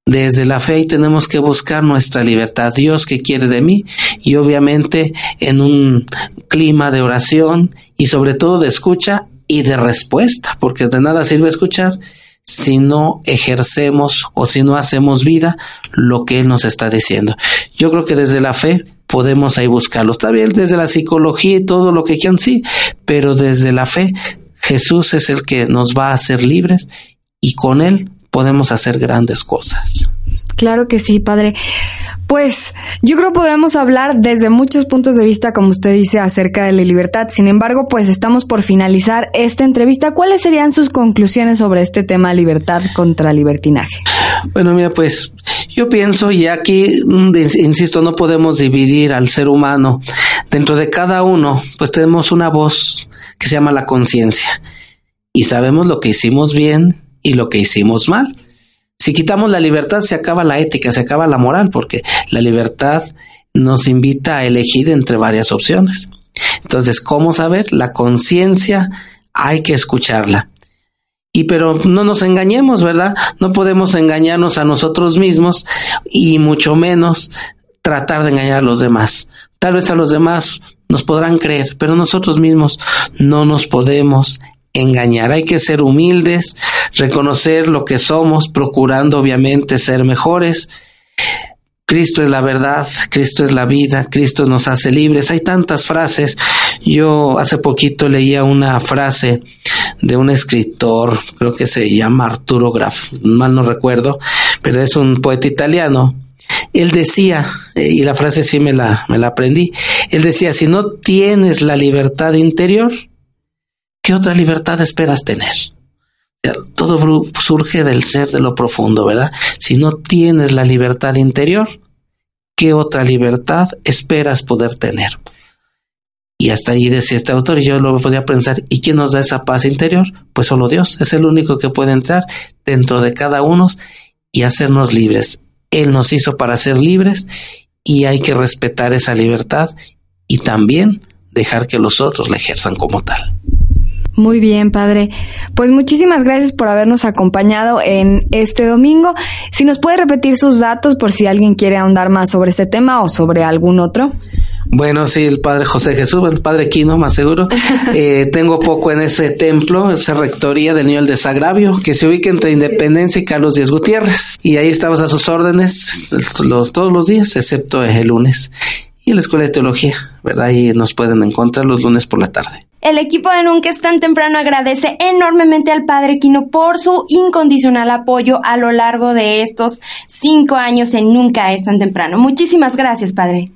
Desde la fe tenemos que buscar nuestra libertad. Dios que quiere de mí y obviamente en un clima de oración y sobre todo de escucha y de respuesta, porque de nada sirve escuchar si no ejercemos o si no hacemos vida lo que Él nos está diciendo. Yo creo que desde la fe podemos ahí buscarlo. Está bien desde la psicología y todo lo que quieran, sí, pero desde la fe Jesús es el que nos va a hacer libres y con Él podemos hacer grandes cosas. Claro que sí, padre. Pues yo creo que podremos hablar desde muchos puntos de vista, como usted dice, acerca de la libertad. Sin embargo, pues estamos por finalizar esta entrevista. ¿Cuáles serían sus conclusiones sobre este tema libertad contra libertinaje? Bueno, mira, pues yo pienso, y aquí, mm, insisto, no podemos dividir al ser humano. Dentro de cada uno, pues tenemos una voz que se llama la conciencia. Y sabemos lo que hicimos bien y lo que hicimos mal. Si quitamos la libertad, se acaba la ética, se acaba la moral, porque la libertad nos invita a elegir entre varias opciones. Entonces, ¿cómo saber? La conciencia hay que escucharla. Y pero no nos engañemos, ¿verdad? No podemos engañarnos a nosotros mismos y mucho menos tratar de engañar a los demás. Tal vez a los demás nos podrán creer, pero nosotros mismos no nos podemos engañar. Hay que ser humildes, reconocer lo que somos, procurando obviamente ser mejores. Cristo es la verdad, Cristo es la vida, Cristo nos hace libres. Hay tantas frases. Yo hace poquito leía una frase de un escritor, creo que se llama Arturo Graf, mal no recuerdo, pero es un poeta italiano. Él decía, y la frase sí me la, me la aprendí, él decía, si no tienes la libertad interior, ¿qué otra libertad esperas tener? Todo surge del ser de lo profundo, ¿verdad? Si no tienes la libertad interior, ¿qué otra libertad esperas poder tener? Y hasta ahí decía este autor, y yo lo podía pensar, ¿y quién nos da esa paz interior? Pues solo Dios, es el único que puede entrar dentro de cada uno y hacernos libres. Él nos hizo para ser libres y hay que respetar esa libertad y también dejar que los otros la ejerzan como tal. Muy bien, padre. Pues muchísimas gracias por habernos acompañado en este domingo. Si nos puede repetir sus datos por si alguien quiere ahondar más sobre este tema o sobre algún otro. Bueno, sí, el Padre José Jesús, el Padre Quino, más seguro. Eh, tengo poco en ese templo, esa rectoría del Niño del Desagravio, que se ubica entre Independencia y Carlos Díaz Gutiérrez. Y ahí estamos a sus órdenes los, todos los días, excepto el lunes. Y en la Escuela de Teología, ¿verdad? Ahí nos pueden encontrar los lunes por la tarde. El equipo de Nunca es tan temprano agradece enormemente al Padre Quino por su incondicional apoyo a lo largo de estos cinco años en Nunca es tan temprano. Muchísimas gracias, Padre.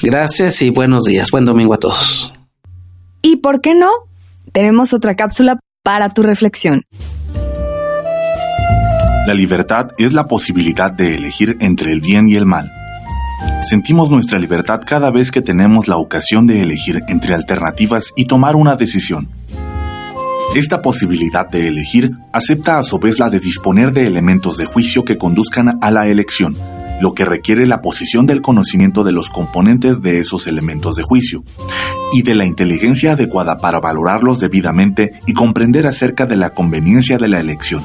Gracias y buenos días. Buen domingo a todos. ¿Y por qué no? Tenemos otra cápsula para tu reflexión. La libertad es la posibilidad de elegir entre el bien y el mal. Sentimos nuestra libertad cada vez que tenemos la ocasión de elegir entre alternativas y tomar una decisión. Esta posibilidad de elegir acepta a su vez la de disponer de elementos de juicio que conduzcan a la elección, lo que requiere la posición del conocimiento de los componentes de esos elementos de juicio y de la inteligencia adecuada para valorarlos debidamente y comprender acerca de la conveniencia de la elección.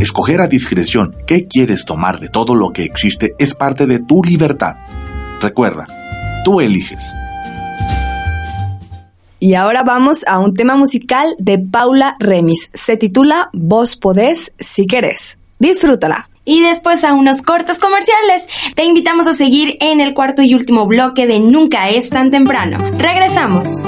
Escoger a discreción qué quieres tomar de todo lo que existe es parte de tu libertad. Recuerda, tú eliges. Y ahora vamos a un tema musical de Paula Remis. Se titula Vos podés si querés. Disfrútala. Y después a unos cortos comerciales. Te invitamos a seguir en el cuarto y último bloque de Nunca es tan temprano. Regresamos.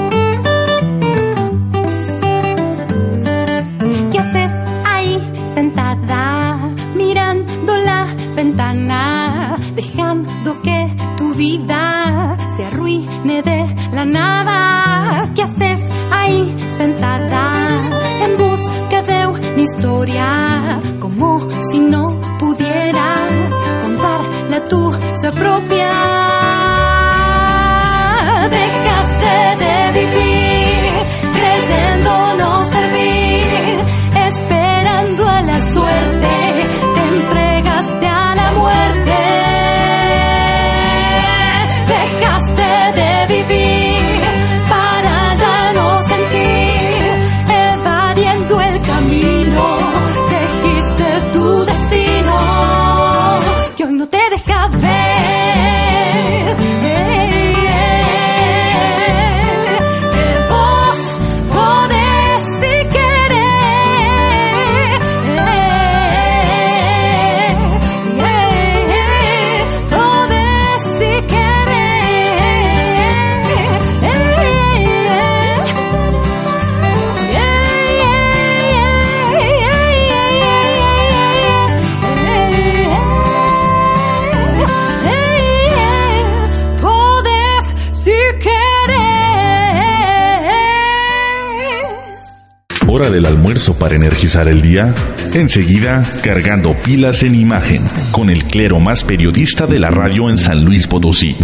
Para energizar el día. Enseguida, cargando pilas en imagen, con el clero más periodista de la radio en San Luis Potosí.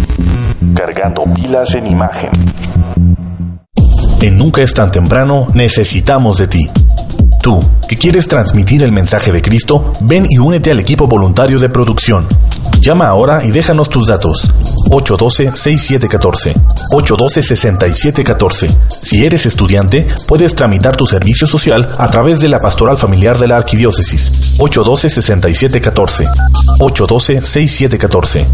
Cargando pilas en imagen. En Nunca es tan temprano, necesitamos de ti. Tú, que quieres transmitir el mensaje de Cristo, ven y únete al equipo voluntario de producción. Llama ahora y déjanos tus datos. 812-6714. 812-6714. Si eres estudiante, puedes tramitar tu servicio social a través de la Pastoral Familiar de la Arquidiócesis. 812-6714. 812-6714.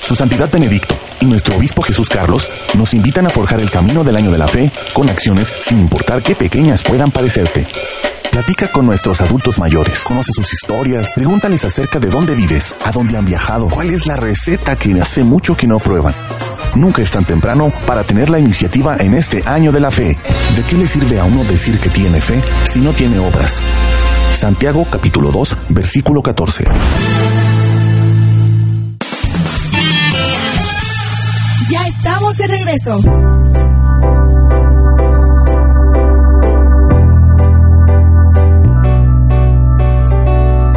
Su Santidad Benedicto y nuestro Obispo Jesús Carlos nos invitan a forjar el camino del año de la fe con acciones sin importar qué pequeñas puedan parecerte. Platica con nuestros adultos mayores, conoce sus historias, pregúntales acerca de dónde vives, a dónde han viajado, cuál es la receta que hace mucho que no prueban. Nunca es tan temprano para tener la iniciativa en este año de la fe. ¿De qué le sirve a uno decir que tiene fe si no tiene obras? Santiago capítulo 2, versículo 14. Ya estamos de regreso.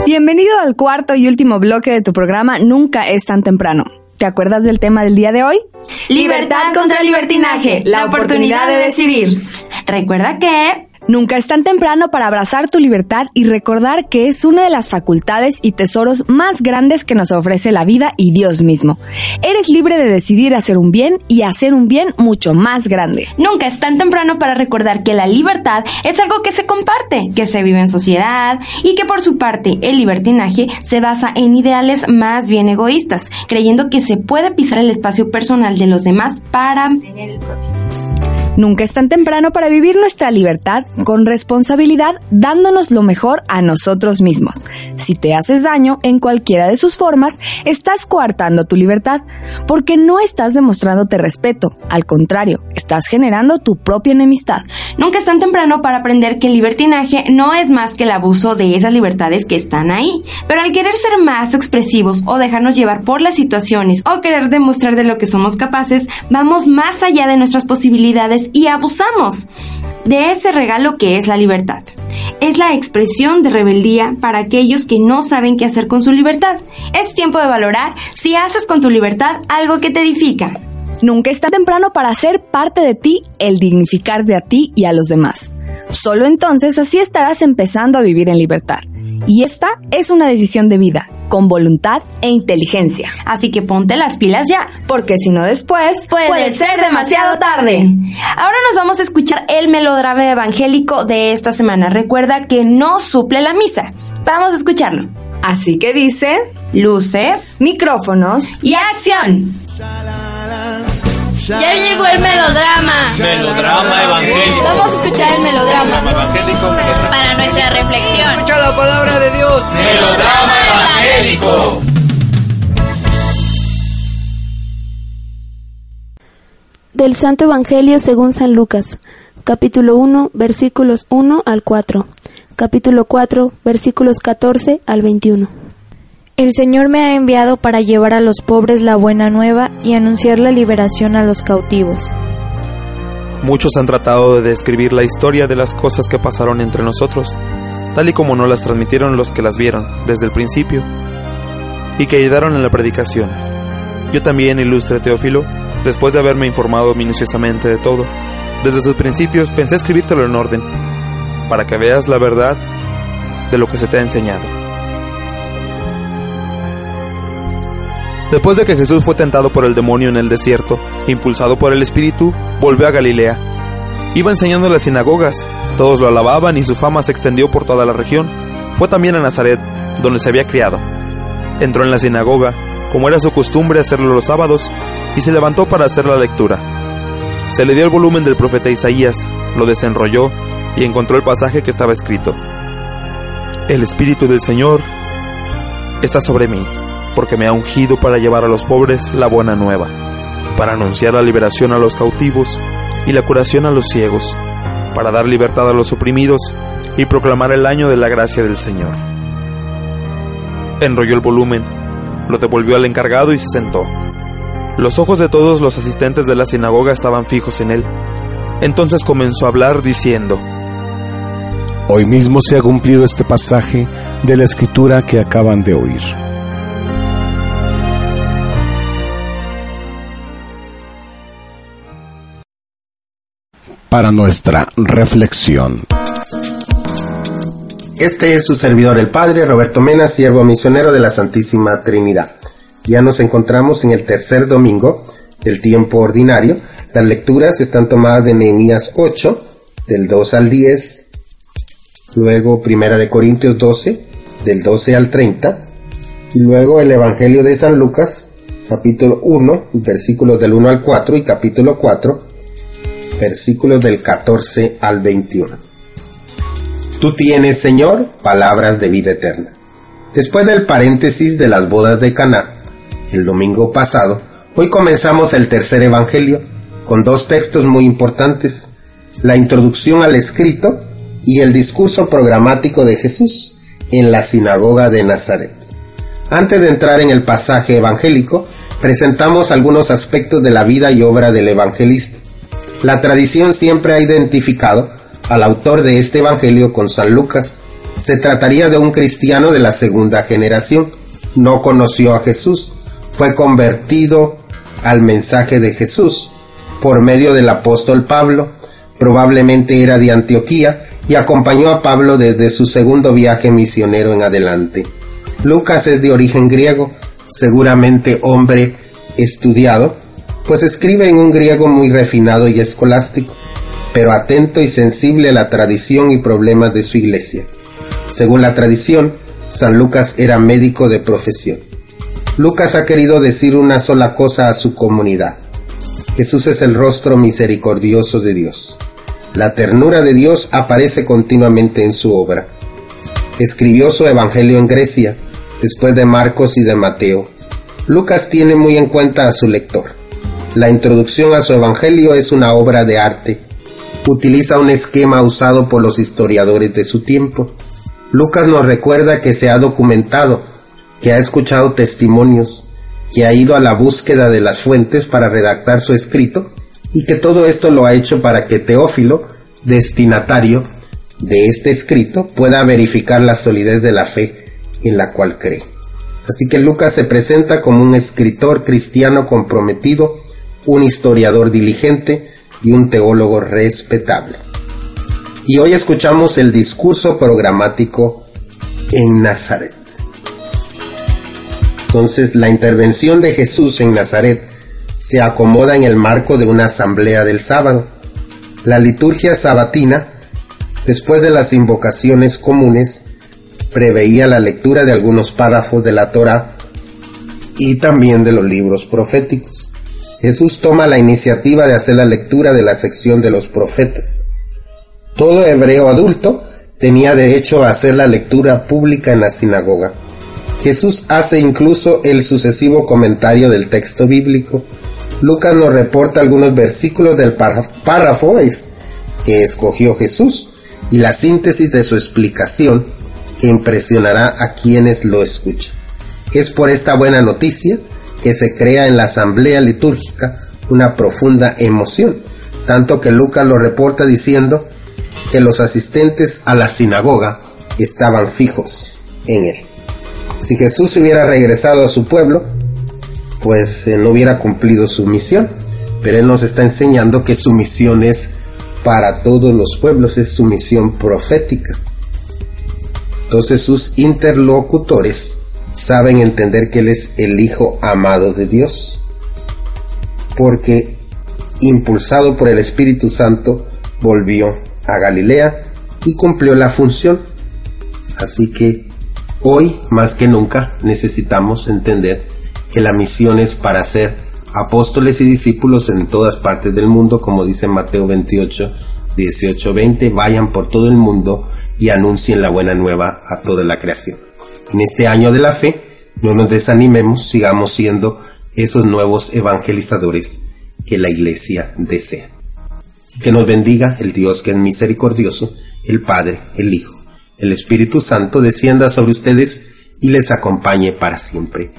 Bienvenido al cuarto y último bloque de tu programa Nunca es tan temprano. ¿Te acuerdas del tema del día de hoy? Libertad contra libertinaje, la oportunidad de decidir. Recuerda que Nunca es tan temprano para abrazar tu libertad y recordar que es una de las facultades y tesoros más grandes que nos ofrece la vida y Dios mismo. Eres libre de decidir hacer un bien y hacer un bien mucho más grande. Nunca es tan temprano para recordar que la libertad es algo que se comparte, que se vive en sociedad y que por su parte el libertinaje se basa en ideales más bien egoístas, creyendo que se puede pisar el espacio personal de los demás para tener el propio. Nunca es tan temprano para vivir nuestra libertad con responsabilidad, dándonos lo mejor a nosotros mismos. Si te haces daño en cualquiera de sus formas, estás coartando tu libertad, porque no estás demostrándote respeto, al contrario, estás generando tu propia enemistad. Nunca es tan temprano para aprender que el libertinaje no es más que el abuso de esas libertades que están ahí, pero al querer ser más expresivos o dejarnos llevar por las situaciones o querer demostrar de lo que somos capaces, vamos más allá de nuestras posibilidades y abusamos de ese regalo que es la libertad. Es la expresión de rebeldía para aquellos que no saben qué hacer con su libertad. Es tiempo de valorar si haces con tu libertad algo que te edifica. Nunca está temprano para hacer parte de ti el dignificarte a ti y a los demás. Solo entonces así estarás empezando a vivir en libertad. Y esta es una decisión de vida, con voluntad e inteligencia. Así que ponte las pilas ya, porque si no después puede, ser demasiado tarde. Ahora nos vamos a escuchar el melodrama evangélico de esta semana. Recuerda que no suple la misa. Vamos a escucharlo. Así que dice, luces, micrófonos y acción. Ya llegó el melodrama. Melodrama evangélico. Vamos a escuchar el melodrama. evangélico. Para nuestra reflexión. Escucha la palabra de Dios. Melodrama evangélico. Del Santo Evangelio según San Lucas, capítulo 1, versículos 1 al 4, capítulo 4, versículos 14 al 21. El Señor me ha enviado para llevar a los pobres la buena nueva y anunciar la liberación a los cautivos. Muchos han tratado de describir la historia de las cosas que pasaron entre nosotros, tal y como nos las transmitieron los que las vieron desde el principio y que ayudaron en la predicación. Yo también, ilustre Teófilo, después de haberme informado minuciosamente de todo, desde sus principios pensé escribírtelo en orden, para que veas la verdad de lo que se te ha enseñado. Después de que Jesús fue tentado por el demonio en el desierto, impulsado por el Espíritu, volvió a Galilea. Iba enseñando en las sinagogas, todos lo alababan y su fama se extendió por toda la región. Fue también a Nazaret, donde se había criado. Entró en la sinagoga, como era su costumbre hacerlo los sábados, y se levantó para hacer la lectura. Se le dio el volumen del profeta Isaías, lo desenrolló y encontró el pasaje que estaba escrito. El Espíritu del Señor está sobre mí porque me ha ungido para llevar a los pobres la buena nueva, para anunciar la liberación a los cautivos y la curación a los ciegos, para dar libertad a los oprimidos y proclamar el año de la gracia del Señor. Enrolló el volumen, lo devolvió al encargado y se sentó. Los ojos de todos los asistentes de la sinagoga estaban fijos en él. Entonces comenzó a hablar diciendo, Hoy mismo se ha cumplido este pasaje de la escritura que acaban de oír. Para nuestra reflexión. Este es su servidor, el Padre Roberto Mena, siervo misionero de la Santísima Trinidad. Ya nos encontramos en el tercer domingo del tiempo ordinario. Las lecturas están tomadas de Nehemías 8, del 2 al 10, luego Primera de Corintios 12, del 12 al 30, y luego el Evangelio de San Lucas, capítulo 1, versículos del 1 al 4 y capítulo 4, versículos del 14 al 21. Tú tienes, Señor, palabras de vida eterna. Después del paréntesis de las bodas de Caná, el domingo pasado, hoy comenzamos el tercer evangelio con dos textos muy importantes: la introducción al escrito y el discurso programático de Jesús en la sinagoga de Nazaret. Antes de entrar en el pasaje evangélico, presentamos algunos aspectos de la vida y obra del evangelista. La tradición siempre ha identificado al autor de este Evangelio con San Lucas. Se trataría de un cristiano de la segunda generación. No conoció a Jesús. Fue convertido al mensaje de Jesús por medio del apóstol Pablo. Probablemente era de Antioquía y acompañó a Pablo desde su segundo viaje misionero en adelante. Lucas es de origen griego, seguramente hombre estudiado, pues escribe en un griego muy refinado y escolástico, pero atento y sensible a la tradición y problemas de su iglesia. Según la tradición, San Lucas era médico de profesión. Lucas ha querido decir una sola cosa a su comunidad. Jesús es el rostro misericordioso de Dios. La ternura de Dios aparece continuamente en su obra. Escribió su Evangelio en Grecia, después de Marcos y de Mateo. Lucas tiene muy en cuenta a su lector. La introducción a su Evangelio es una obra de arte. Utiliza un esquema usado por los historiadores de su tiempo. Lucas nos recuerda que se ha documentado, que ha escuchado testimonios, que ha ido a la búsqueda de las fuentes para redactar su escrito y que todo esto lo ha hecho para que Teófilo, destinatario de este escrito, pueda verificar la solidez de la fe en la cual cree. Así que Lucas se presenta como un escritor cristiano comprometido, un historiador diligente y un teólogo respetable. Y hoy escuchamos el discurso programático en Nazaret. Entonces, la intervención de Jesús en Nazaret se acomoda en el marco de una asamblea del sábado. La liturgia sabatina, después de las invocaciones comunes, preveía la lectura de algunos párrafos de la Torah y también de los libros proféticos. Jesús toma la iniciativa de hacer la lectura de la sección de los profetas. Todo hebreo adulto tenía derecho a hacer la lectura pública en la sinagoga. Jesús hace incluso el sucesivo comentario del texto bíblico. Lucas nos reporta algunos versículos del párrafo que escogió Jesús y la síntesis de su explicación que impresionará a quienes lo escuchan. Es por esta buena noticia que se crea en la asamblea litúrgica una profunda emoción, tanto que Lucas lo reporta diciendo que los asistentes a la sinagoga estaban fijos en él. Si Jesús hubiera regresado a su pueblo, pues no hubiera cumplido su misión. Pero Él nos está enseñando que su misión es para todos los pueblos, es su misión profética. Entonces sus interlocutores saben entender que Él es el Hijo amado de Dios. Porque impulsado por el Espíritu Santo, volvió a Galilea y cumplió la función. Así que Hoy, más que nunca, necesitamos entender que la misión es para ser apóstoles y discípulos en todas partes del mundo, como dice Mateo 28, 18, 20, vayan por todo el mundo y anuncien la buena nueva a toda la creación. En este año de la fe, no nos desanimemos, sigamos siendo esos nuevos evangelizadores que la iglesia desea. Y que nos bendiga el Dios que es misericordioso, el Padre, el Hijo el Espíritu Santo descienda sobre ustedes y les acompañe para siempre.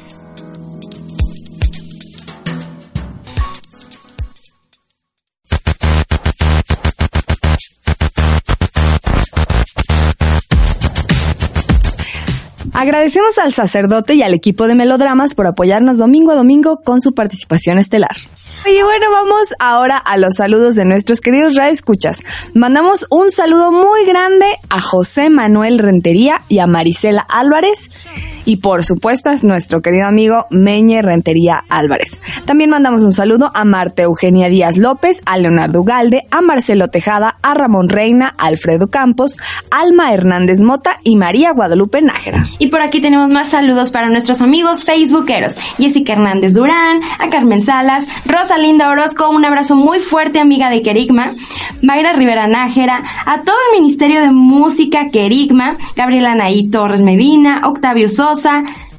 Agradecemos al sacerdote y al equipo de Melodramas por apoyarnos domingo a domingo con su participación estelar. Y bueno, vamos ahora a los saludos de nuestros queridos Escuchas. Mandamos un saludo muy grande a José Manuel Rentería y a Marisela Álvarez. Y por supuesto a nuestro querido amigo Meñe Rentería Álvarez. También mandamos un saludo a Marta Eugenia Díaz López, a Leonardo Galde, a Marcelo Tejada, a Ramón Reina, Alfredo Campos, Alma Hernández Mota y María Guadalupe Nájera. Y por aquí tenemos más saludos para nuestros amigos facebookeros. Jessica Hernández Durán, a Carmen Salas, Rosa Linda Orozco, un abrazo muy fuerte, amiga de Querigma, Mayra Rivera Nájera, a todo el Ministerio de Música Querigma, Gabriela Naí Torres Medina, Octavio Sosa,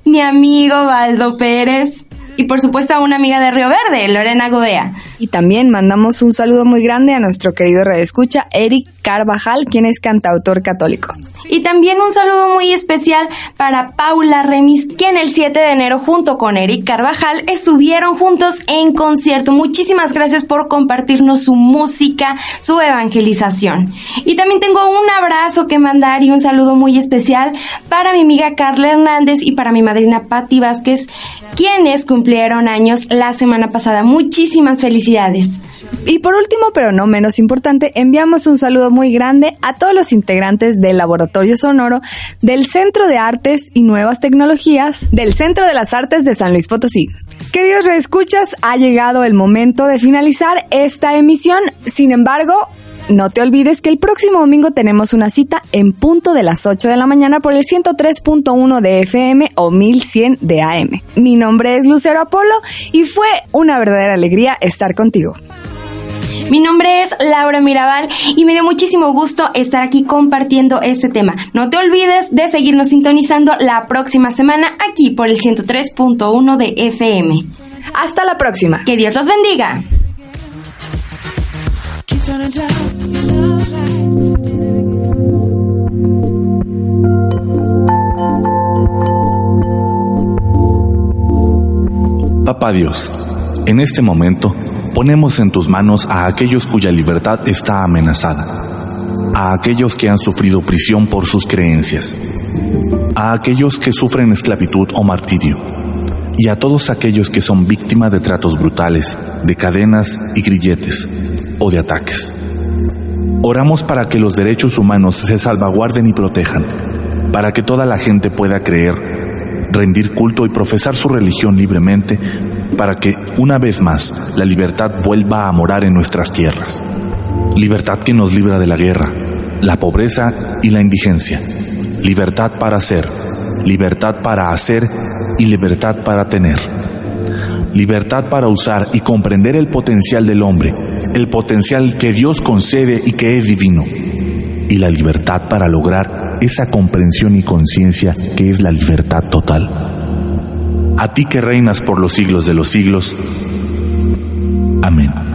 mi amigo Valdo Pérez, y por supuesto a una amiga de Río Verde, Lorena Godea. Y también mandamos un saludo muy grande a nuestro querido redescucha Eric Carvajal, quien es cantautor católico. Y también un saludo muy especial para Paula Remis, quien el 7 de enero junto con Eric Carvajal estuvieron juntos en concierto. Muchísimas gracias por compartirnos su música, su evangelización. Y también tengo un abrazo que mandar y un saludo muy especial para mi amiga Carla Hernández y para mi madrina Patti Vázquez, quienes cumplieron años la semana pasada. Muchísimas felicidades. Y por último, pero no menos importante, enviamos un saludo muy grande a todos los integrantes del Laboratorio Sonoro del Centro de Artes y Nuevas Tecnologías del Centro de las Artes de San Luis Potosí. Queridos reescuchas, ha llegado el momento de finalizar esta emisión. Sin embargo, no te olvides que el próximo domingo tenemos una cita en punto de las 8 de la mañana por el 103.1 de FM o 1100 de AM. Mi nombre es Lucero Apolo y fue una verdadera alegría estar contigo. Mi nombre es Laura Mirabal y me dio muchísimo gusto estar aquí compartiendo este tema. No te olvides de seguirnos sintonizando la próxima semana aquí por el 103.1 de FM. Hasta la próxima. Que Dios los bendiga. Papá Dios, en este momento ponemos en tus manos a aquellos cuya libertad está amenazada, a aquellos que han sufrido prisión por sus creencias, a aquellos que sufren esclavitud o martirio, y a todos aquellos que son víctimas de tratos brutales, de cadenas y grilletes o de ataques. Oramos para que los derechos humanos se salvaguarden y protejan, para que toda la gente pueda creer, rendir culto y profesar su religión libremente, para que, una vez más, la libertad vuelva a morar en nuestras tierras. Libertad que nos libra de la guerra, la pobreza y la indigencia. Libertad para ser, libertad para hacer y libertad para tener. Libertad para usar y comprender el potencial del hombre, el potencial que Dios concede y que es divino. Y la libertad para lograr esa comprensión y conciencia que es la libertad total. A ti que reinas por los siglos de los siglos. Amén.